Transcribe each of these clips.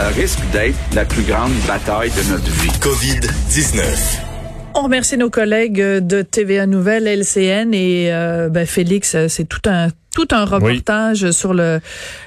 Ça risque d'être la plus grande bataille de notre vie. COVID-19. On remercie nos collègues de TVA Nouvelle, LCN et euh, ben, Félix, c'est tout un tout un reportage sur le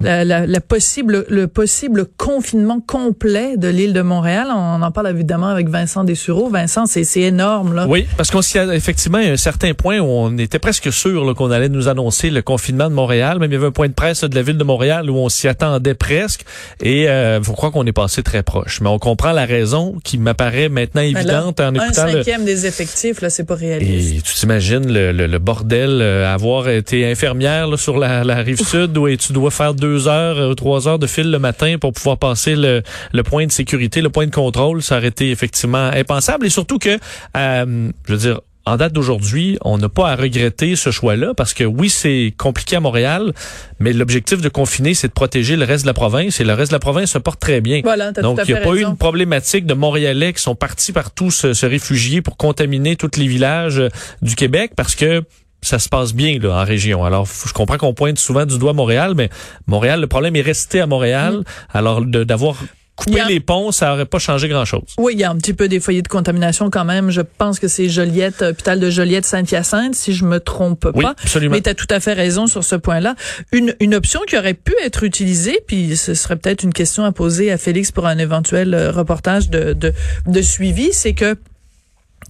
la, la, possible le possible confinement complet de l'île de Montréal. On en parle évidemment avec Vincent Dessureau. Vincent, c'est énorme là. Oui, parce qu'on s'y a effectivement un certain point où on était presque sûr qu'on allait nous annoncer le confinement de Montréal. Même il y avait un point de presse de la ville de Montréal où on s'y attendait presque. Et euh, faut croire qu'on est passé très proche. Mais on comprend la raison qui m'apparaît maintenant ben évidente en écoutant un cinquième des effectifs là, c'est pas réaliste. Et tu t'imagines le, le, bordel euh, avoir été infirmière sur la, rive sud où tu dois faire deux heures ou euh, trois heures de fil le matin pour pouvoir passer le, point de sécurité, le point de contrôle, ça aurait été effectivement impensable. Et surtout que, euh, je veux dire, en date d'aujourd'hui, on n'a pas à regretter ce choix-là parce que oui, c'est compliqué à Montréal, mais l'objectif de confiner, c'est de protéger le reste de la province et le reste de la province se porte très bien. Voilà, Donc, il n'y a pas eu une problématique de Montréalais qui sont partis partout se, se réfugier pour contaminer tous les villages euh, du Québec parce que ça se passe bien là, en région. Alors, je comprends qu'on pointe souvent du doigt Montréal, mais Montréal, le problème est resté à Montréal. Mm. Alors, d'avoir coupé les ponts, ça aurait pas changé grand-chose. Oui, il y a un petit peu des foyers de contamination quand même. Je pense que c'est Joliette, hôpital de Joliette, Saint-Hyacinthe, si je me trompe oui, pas. Absolument. Mais tu as tout à fait raison sur ce point-là. Une, une option qui aurait pu être utilisée, puis ce serait peut-être une question à poser à Félix pour un éventuel euh, reportage de, de, de suivi, c'est que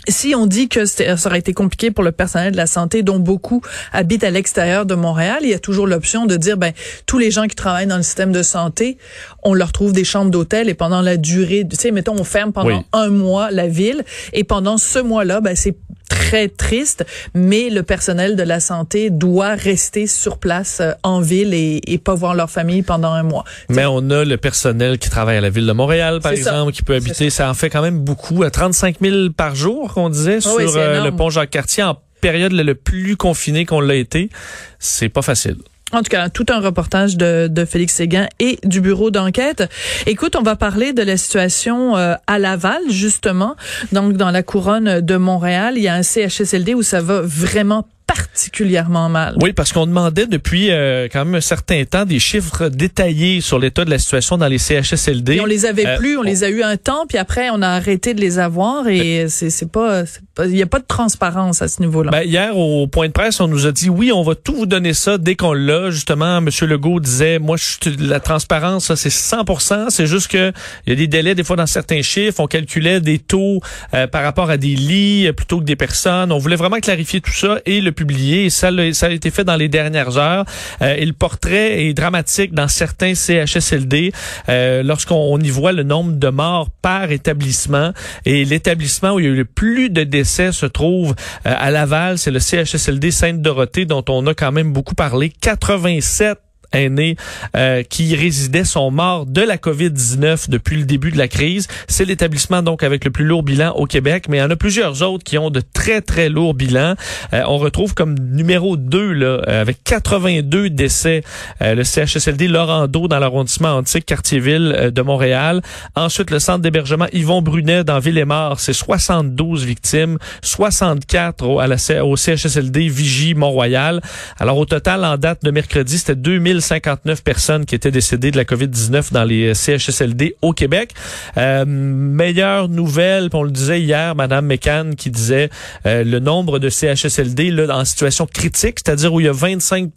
si on dit que ça aurait été compliqué pour le personnel de la santé, dont beaucoup habitent à l'extérieur de Montréal, il y a toujours l'option de dire, ben, tous les gens qui travaillent dans le système de santé, on leur trouve des chambres d'hôtel et pendant la durée, tu sais, mettons, on ferme pendant un mois la ville et pendant ce mois-là, ben, c'est très triste, mais le personnel de la santé doit rester sur place euh, en ville et, et pas voir leur famille pendant un mois. Mais on a le personnel qui travaille à la ville de Montréal, par exemple, qui peut habiter. Ça. en fait quand même beaucoup, à 35 000 par jour, qu'on disait, ah sur euh, le pont Jacques-Cartier en période le plus confiné qu'on l'a été. C'est pas facile. En tout cas, tout un reportage de, de Félix Séguin et du bureau d'enquête. Écoute, on va parler de la situation euh, à Laval, justement. Donc, dans la couronne de Montréal, il y a un CHSLD où ça va vraiment particulièrement mal. Oui, parce qu'on demandait depuis euh, quand même un certain temps des chiffres détaillés sur l'état de la situation dans les CHSLD. Et on les avait euh, plus, on, les a eu un temps, puis après on a arrêté de les avoir et c'est c'est pas il y a pas de transparence à ce niveau-là. Ben, hier au point de presse, on nous a dit oui, on va tout vous donner ça dès qu'on l'a. Justement, Monsieur Legault disait moi je, la transparence ça c'est 100%, c'est juste que il y a des délais des fois dans certains chiffres, on calculait des taux euh, par rapport à des lits plutôt que des personnes. On voulait vraiment clarifier tout ça et le publié. ça, ça a été fait dans les dernières heures. Euh, et le portrait est dramatique dans certains CHSLD euh, lorsqu'on y voit le nombre de morts par établissement. Et l'établissement où il y a eu le plus de décès se trouve euh, à Laval. C'est le CHSLD Sainte-Dorothée dont on a quand même beaucoup parlé. 87 aînés euh, qui résidaient sont morts de la COVID-19 depuis le début de la crise. C'est l'établissement donc avec le plus lourd bilan au Québec, mais il y en a plusieurs autres qui ont de très très lourds bilans. Euh, on retrouve comme numéro 2 là euh, avec 82 décès le CHSLD Laurando dans l'arrondissement antique Quartier-Ville de Montréal. Ensuite le centre d'hébergement Yvon Brunet dans Ville-et-Mort, c'est 72 victimes, 64 au, au CHSLD Vigie Mont-Royal. Alors au total en date de mercredi, c'était 2000 59 personnes qui étaient décédées de la COVID-19 dans les CHSLD au Québec. Euh, meilleure nouvelle, on le disait hier, Madame McCann qui disait euh, le nombre de CHSLD là, en situation critique, c'est-à-dire où il y a 25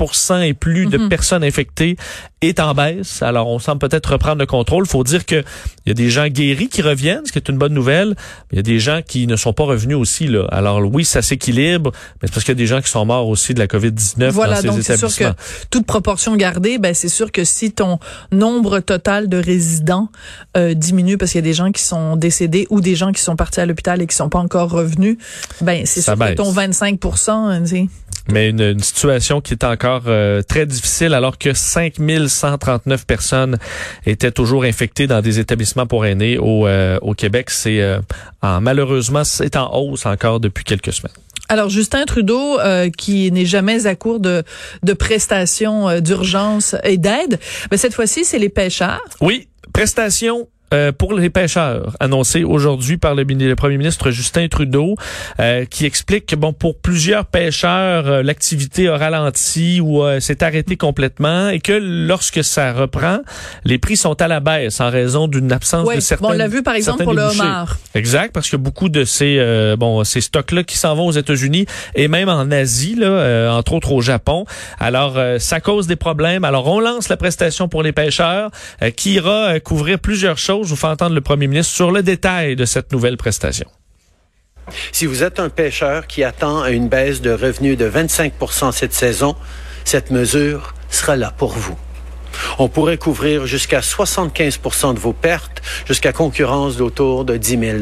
et plus de mhm. personnes infectées, est en baisse. Alors, on semble peut-être reprendre le contrôle. faut dire que il y a des gens guéris qui reviennent, ce qui est une bonne nouvelle. Il y a des gens qui ne sont pas revenus aussi. Là. Alors, oui, ça s'équilibre, mais c'est parce qu'il y a des gens qui sont morts aussi de la COVID-19 voilà, dans ces donc établissements. Sûr que toute proportion gardée regarder, ben c'est sûr que si ton nombre total de résidents euh, diminue parce qu'il y a des gens qui sont décédés ou des gens qui sont partis à l'hôpital et qui sont pas encore revenus, ben c'est sûr que ton 25 hein, mais une, une, situation qui est encore euh, très difficile alors que 5139 personnes étaient toujours infectées dans des établissements pour aînés au, euh, au Québec. C'est euh, malheureusement c'est en hausse encore depuis quelques semaines. Alors Justin Trudeau, qui n'est jamais à court de, de prestations d'urgence et d'aide, mais cette fois-ci c'est les pêcheurs. Oui, prestations euh, pour les pêcheurs, annoncé aujourd'hui par le, le, premier ministre Justin Trudeau, euh, qui explique que bon pour plusieurs pêcheurs, euh, l'activité a ralenti ou s'est arrêtée complètement et que lorsque ça reprend, les prix sont à la baisse en raison d'une absence de certains. Bon, on l'a vu par exemple pour le homard. Exact, parce que beaucoup de ces bon ces stocks là qui s'en vont aux États-Unis et même en Asie là, entre autres au Japon. Alors ça cause des problèmes. Alors on lance la prestation pour les pêcheurs qui ira couvrir plusieurs choses je vous fais entendre le premier ministre sur le détail de cette nouvelle prestation. Si vous êtes un pêcheur qui attend une baisse de revenus de 25% cette saison, cette mesure sera là pour vous. On pourrait couvrir jusqu'à 75% de vos pertes, jusqu'à concurrence d'autour de 10 000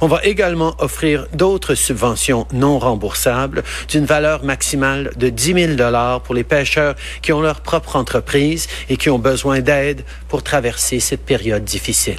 on va également offrir d'autres subventions non remboursables d'une valeur maximale de 10 000 pour les pêcheurs qui ont leur propre entreprise et qui ont besoin d'aide pour traverser cette période difficile.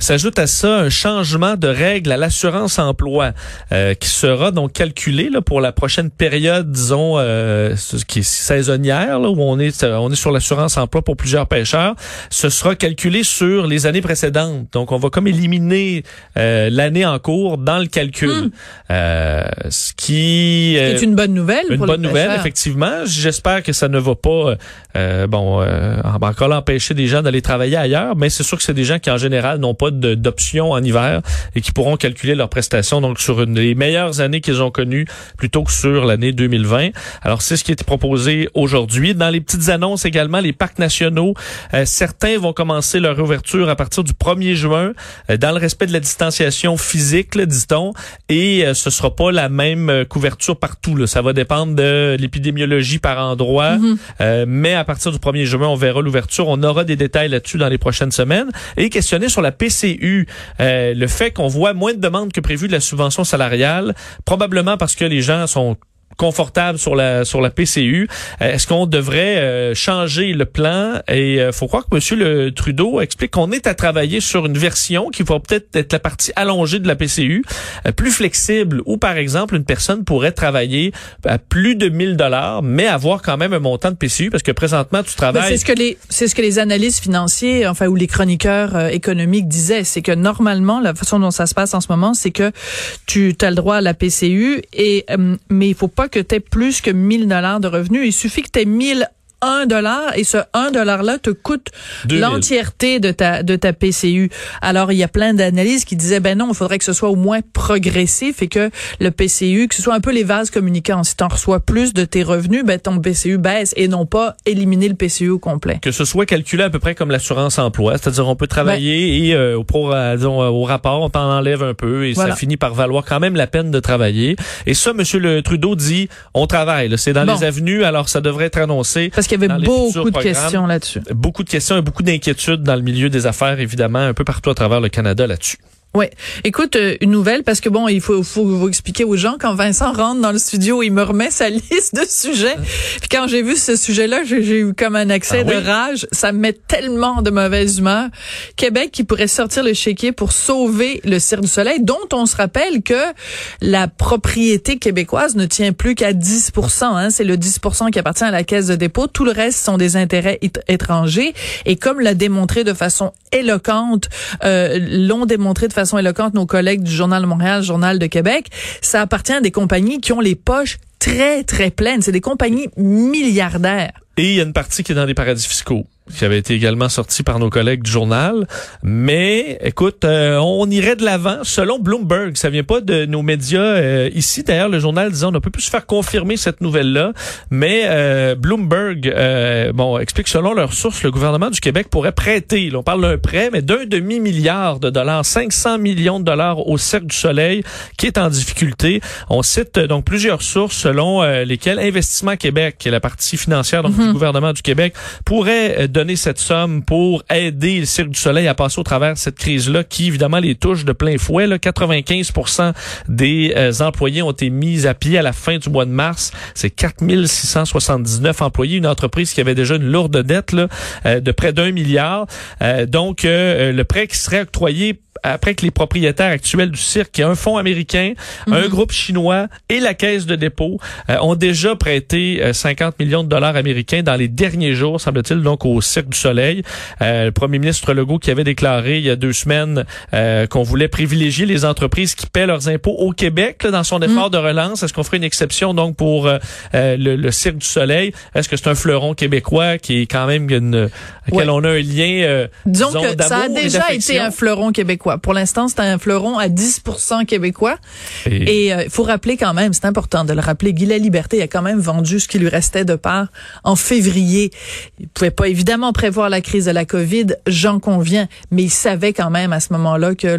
S'ajoute à ça un changement de règle à l'assurance emploi euh, qui sera donc calculé là, pour la prochaine période, disons, euh, qui est saisonnière, là, où on est, euh, on est sur l'assurance emploi pour plusieurs pêcheurs. Ce sera calculé sur les années précédentes. Donc, on va comme éliminer euh, l'année en cours dans le calcul. Hmm. ce qui est une bonne nouvelle. Une pour bonne les nouvelle, effectivement. J'espère que ça ne va pas, bon, encore empêcher des gens d'aller travailler ailleurs, mais c'est sûr que c'est des gens qui, en général, n'ont pas d'options en hiver et qui pourront calculer leurs prestations donc sur une, les meilleures années qu'ils ont connues plutôt que sur l'année 2020. Alors c'est ce qui est proposé aujourd'hui. Dans les petites annonces également, les parcs nationaux, euh, certains vont commencer leur ouverture à partir du 1er juin euh, dans le respect de la distanciation physique, dit-on, et euh, ce sera pas la même couverture partout. Là. Ça va dépendre de l'épidémiologie par endroit, mm-hmm. mais à partir du 1er juin, on verra l'ouverture. On aura des détails là-dessus dans les prochaines semaines. Et questionner sur la PC Euh, le fait qu'on voit moins de demandes que prévu de la subvention salariale, probablement parce que les gens sont confortable sur la sur la PCU. Euh, est-ce qu'on devrait euh, changer le plan? Et euh, faut croire que Monsieur le Trudeau explique qu'on est à travailler sur une version qui va peut-être être la partie allongée de la PCU, plus flexible, où par exemple une personne pourrait travailler à plus de 1000 dollars, mais avoir quand même un montant de PCU parce que présentement tu travailles. C'est ce que les c'est ce que les analystes financiers, enfin ou les chroniqueurs économiques disaient, c'est que normalement la façon dont ça se passe en ce moment, c'est que tu as le droit à la PCU et mais il faut pas que tu aies plus que 1000 dollars de revenus. Il suffit que tu aies 1000 1 dollar et ce 1 dollar là te coûte l'entièreté de ta de ta PCU. Alors il y a plein d'analyses qui disaient ben non, il faudrait que ce soit au moins progressif et que le PCU que ce soit un peu les vases communicants. Si tu en reçois plus de tes revenus, ben ton PCU baisse et non pas éliminer le PCU au complet. Que ce soit calculé à peu près comme l'assurance emploi, c'est-à-dire on peut travailler ben et euh, au euh, disons, au rapport on t'en enlève un peu et ça finit par valoir quand même la peine de travailler. Et ça monsieur le Trudeau dit on travaille, c'est dans les avenues alors ça devrait être annoncé qu'il y avait beaucoup de questions là-dessus. Beaucoup de questions et beaucoup d'inquiétudes dans le milieu des affaires, évidemment, un peu partout à travers le Canada là-dessus. Oui. Écoute, euh, une nouvelle, parce que bon, il faut, faut vous expliquer aux gens, quand Vincent rentre dans le studio, il me remet sa liste de sujets. Puis quand j'ai vu ce sujet-là, j'ai eu comme un accès ah de rage. Ça me met tellement de mauvaise humeur. Québec qui pourrait sortir le chéquier pour sauver le Cirque du Soleil, dont on se rappelle que la propriété québécoise ne tient plus qu'à 10% hein. C'est le 10% qui appartient à la Caisse de dépôt. Tout le reste sont des intérêts étrangers. Et comme l'a démontré de façon éloquente, euh, l'ont démontré de façon éloquente nos collègues du Journal Montréal, Journal de Québec, ça appartient à des compagnies qui ont les poches très, très pleines. C'est des compagnies milliardaires. Et il y a une partie qui est dans des paradis fiscaux qui avait été également sorti par nos collègues du journal. Mais écoute, euh, on irait de l'avant. Selon Bloomberg, ça vient pas de nos médias euh, ici. D'ailleurs, le journal disant on ne peut plus se faire confirmer cette nouvelle-là. Mais euh, Bloomberg, bon, explique selon leurs sources, le gouvernement du Québec pourrait prêter. on parle d'un prêt, mais d'un demi milliard de dollars, 500 millions de dollars au Cercle du Soleil, qui est en difficulté. On cite donc plusieurs sources selon lesquelles Investissement Québec, qui est la partie financière donc, du du gouvernement du Québec pourrait euh, donner cette somme pour aider le Cirque du Soleil à passer au travers de cette crise-là qui, évidemment, les touche de plein fouet. Là. 95 des euh, employés ont été mis à pied à la fin du mois de mars. C'est 4679 employés, une entreprise qui avait déjà une lourde dette là, euh, de près d'un milliard. donc, le prêt qui serait octroyé après que les propriétaires actuels du cirque, qui est un fonds américain, un mhm. groupe chinois et la caisse de dépôt, euh, ont déjà prêté 50 euh, millions de dollars américains dans les derniers jours, semble-t-il, donc au Cirque du Soleil. Euh, le premier ministre Legault qui avait déclaré il y a deux semaines qu'on voulait privilégier les entreprises qui paient leurs impôts au Québec dans son effort mhm. de relance. Est-ce qu'on ferait une exception donc pour le, Cirque du Soleil? Est-ce que c'est un fleuron québécois qui est quand même une, à on a un lien disons, disons que ça a déjà été un fleuron québécois pour l'instant, c'est un fleuron à 10 québécois. Et il euh, faut rappeler quand même, c'est important de le rappeler, Guy La Liberté a quand même vendu ce qui lui restait de part en février. Il pouvait pas évidemment prévoir la crise de la COVID, j'en conviens, mais il savait quand même à ce moment-là que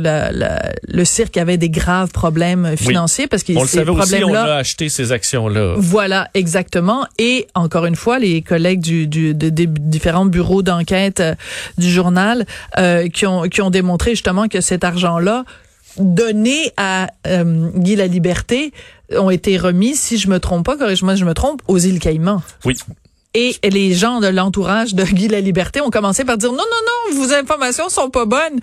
le cirque avait des graves problèmes financiers parce que on le savait aussi, on a acheté ces actions-là. Voilà, exactement. Et encore une fois, les collègues du, du des différents bureaux d'enquête euh, du journal euh, qui ont qui ont démontré justement que cet argent-là donné à euh, Guy la Liberté ont été remis, si je me trompe pas, corrige-moi si je me trompe, aux îles Caïmans. Oui. Et les gens de l'entourage de Guy la Liberté ont commencé par dire non non non vos informations sont pas bonnes.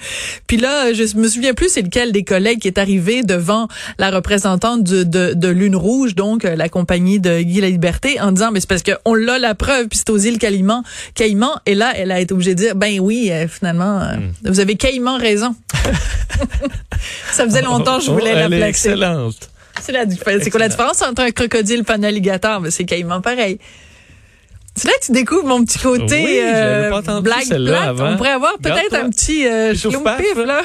Puis là je me souviens plus c'est lequel des collègues qui est arrivé devant la représentante de, de, de Lune Rouge donc euh, la compagnie de Guy la Liberté en disant mais c'est parce que on l'a la preuve puis c'est aux îles Caïmans Caïmans et là elle a été obligée de dire ben oui euh, finalement euh, hmm. vous avez Caïmans raison. Ça faisait longtemps que je voulais oh, la placer. Excellente. C'est la C'est quoi la différence entre un crocodile et un alligator? Mais c'est Caïman pareil. C'est là que tu découvres mon petit côté oui, euh, pas blague plate. On pourrait avoir peut-être un petit euh, pif là.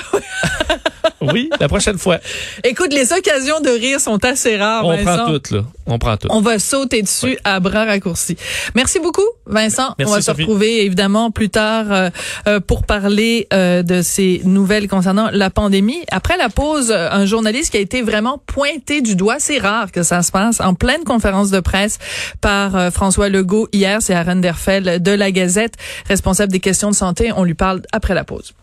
oui, la prochaine fois. Écoute, les occasions de rire sont assez rares, On prend toutes là. On prend toutes. On va sauter dessus à bras raccourcis. Merci beaucoup, Vincent. Merci, On va se retrouver évidemment plus tard euh, euh, pour parler euh, de ces nouvelles concernant la pandémie. Après la pause, un journaliste qui a été vraiment pointé du doigt. C'est rare que ça se passe en pleine conférence de presse par François Legault hier c'est Aaron Derfel de la Gazette, responsable des questions de santé. On lui parle après la pause.